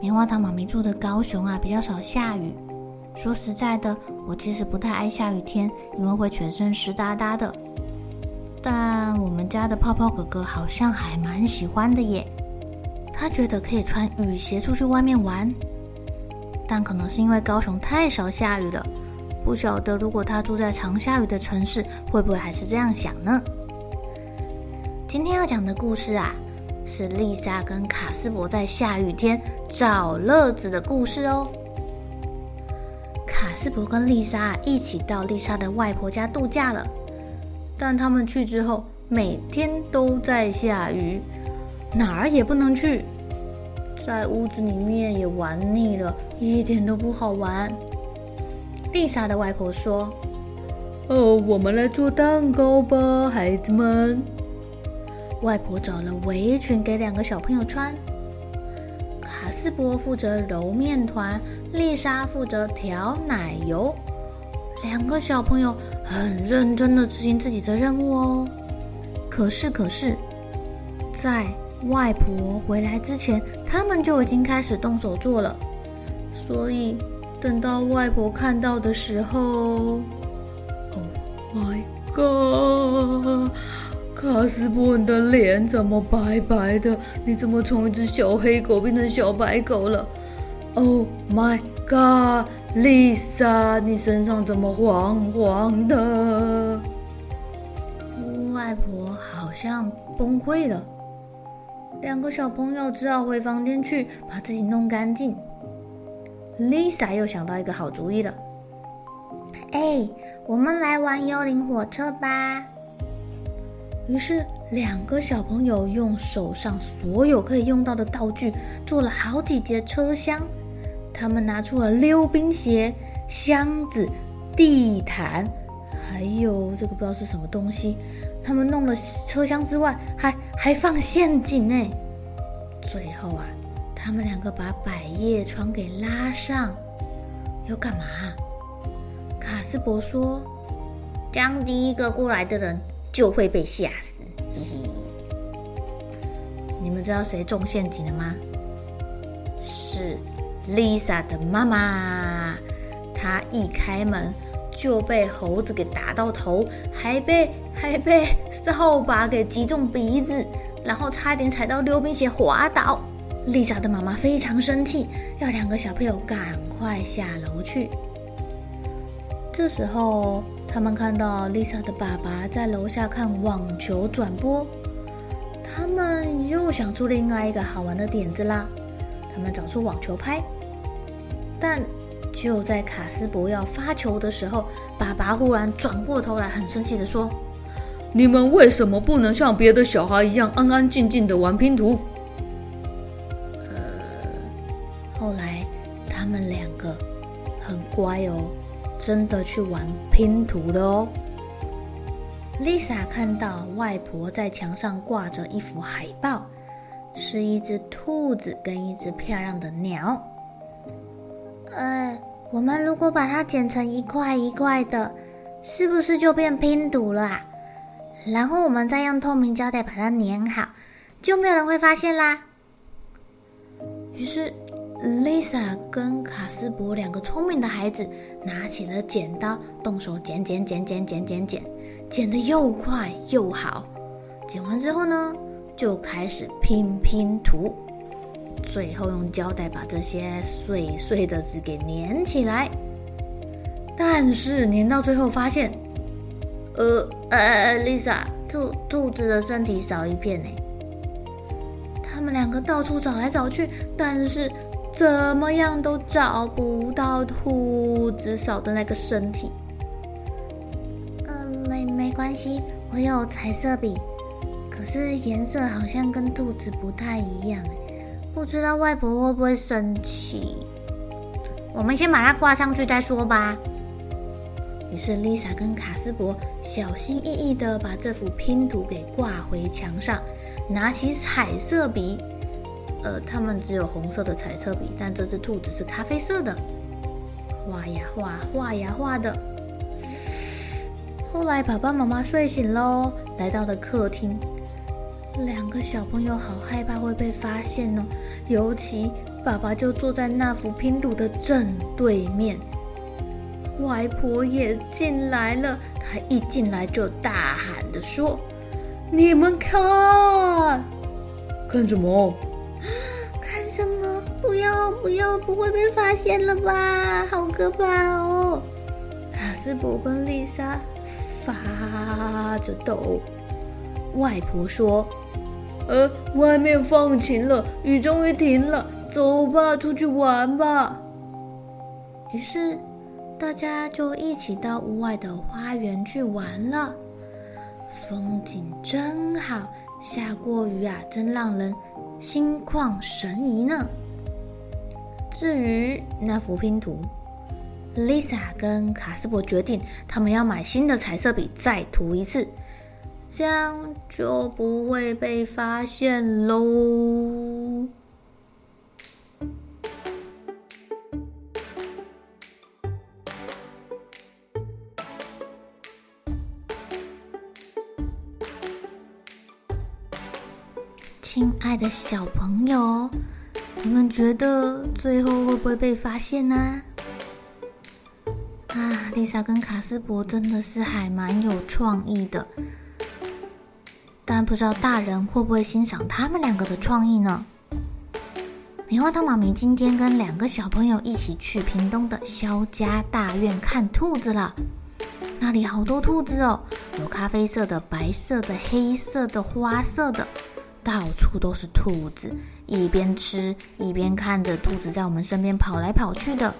棉花糖妈咪住的高雄啊，比较少下雨。说实在的，我其实不太爱下雨天，因为会全身湿哒哒的。但我们家的泡泡哥哥好像还蛮喜欢的耶，他觉得可以穿雨鞋出去外面玩。但可能是因为高雄太少下雨了，不晓得如果他住在常下雨的城市，会不会还是这样想呢？今天要讲的故事啊。是丽莎跟卡斯伯在下雨天找乐子的故事哦。卡斯伯跟丽莎一起到丽莎的外婆家度假了，但他们去之后，每天都在下雨，哪儿也不能去，在屋子里面也玩腻了，一点都不好玩。丽莎的外婆说：“哦，我们来做蛋糕吧，孩子们。”外婆找了围裙给两个小朋友穿。卡斯伯负责揉面团，丽莎负责调奶油。两个小朋友很认真的执行自己的任务哦。可是，可是，在外婆回来之前，他们就已经开始动手做了。所以，等到外婆看到的时候，Oh my God！卡斯伯，你的脸怎么白白的？你怎么从一只小黑狗变成小白狗了？Oh my God，Lisa，你身上怎么黄黄的？外婆好像崩溃了。两个小朋友只好回房间去把自己弄干净。Lisa 又想到一个好主意了。哎，我们来玩幽灵火车吧。于是，两个小朋友用手上所有可以用到的道具做了好几节车厢。他们拿出了溜冰鞋、箱子、地毯，还有这个不知道是什么东西。他们弄了车厢之外，还还放陷阱呢。最后啊，他们两个把百叶窗给拉上，要干嘛？卡斯伯说：“将第一个过来的人。”就会被吓死，嘿嘿。你们知道谁中陷阱了吗？是 Lisa 的妈妈。她一开门就被猴子给打到头，还被 还被扫把给击中鼻子，然后差点踩到溜冰鞋滑倒。Lisa 的妈妈非常生气，要两个小朋友赶快下楼去。这时候。他们看到丽莎的爸爸在楼下看网球转播，他们又想出另外一个好玩的点子啦。他们找出网球拍，但就在卡斯柏要发球的时候，爸爸忽然转过头来，很生气地说：“你们为什么不能像别的小孩一样安安静静地玩拼图？”呃，后来他们两个很乖哦。真的去玩拼图了哦。Lisa 看到外婆在墙上挂着一幅海报，是一只兔子跟一只漂亮的鸟。呃，我们如果把它剪成一块一块的，是不是就变拼图了啊？然后我们再用透明胶带把它粘好，就没有人会发现啦。于是。Lisa 跟卡斯伯两个聪明的孩子拿起了剪刀，动手剪剪剪剪剪剪剪，剪得又快又好。剪完之后呢，就开始拼拼图。最后用胶带把这些碎碎的纸给粘起来。但是粘到最后发现，呃呃，Lisa，兔兔子的身体少一片呢。他们两个到处找来找去，但是怎么样都找不到兔子少的那个身体。呃，没没关系，我有彩色笔，可是颜色好像跟兔子不太一样，不知道外婆会不会生气？我们先把它挂上去再说吧。于是丽莎跟卡斯伯小心翼翼地把这幅拼图给挂回墙上。拿起彩色笔，呃，他们只有红色的彩色笔，但这只兔子是咖啡色的，画呀画，画呀画的。后来爸爸妈妈睡醒喽，来到了客厅，两个小朋友好害怕会被发现哦，尤其爸爸就坐在那幅拼图的正对面，外婆也进来了，她一进来就大喊着说。你们看，看什么？不要不要，不会被发现了吧？好可怕哦！卡斯伯跟丽莎发着抖。外婆说：“呃，外面放晴了，雨终于停了，走吧，出去玩吧。”于是大家就一起到屋外的花园去玩了。风景真好，下过雨啊，真让人心旷神怡呢。至于那幅拼图，Lisa 跟卡斯伯决定，他们要买新的彩色笔，再涂一次，这样就不会被发现喽。亲爱的小朋友，你们觉得最后会不会被发现呢？啊，丽莎跟卡斯伯真的是还蛮有创意的，但不知道大人会不会欣赏他们两个的创意呢？棉花糖妈咪今天跟两个小朋友一起去屏东的萧家大院看兔子了，那里好多兔子哦，有咖啡色的、白色的、黑色的、花色的。到处都是兔子，一边吃一边看着兔子在我们身边跑来跑去的。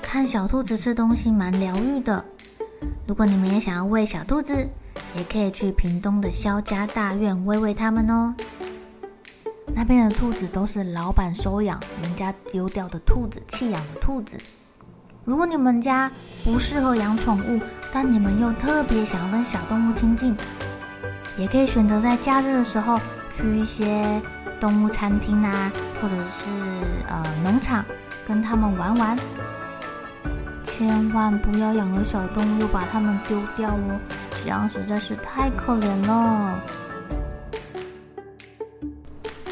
看小兔子吃东西蛮疗愈的。如果你们也想要喂小兔子，也可以去屏东的萧家大院喂喂它们哦。那边的兔子都是老板收养，人家丢掉的兔子，弃养的兔子。如果你们家不适合养宠物，但你们又特别想要跟小动物亲近。也可以选择在假日的时候去一些动物餐厅啊，或者是呃农场，跟他们玩玩。千万不要养了小动物又把它们丢掉哦，这样实在是太可怜了。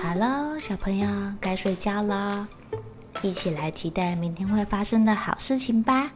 好了，小朋友该睡觉了，一起来期待明天会发生的好事情吧。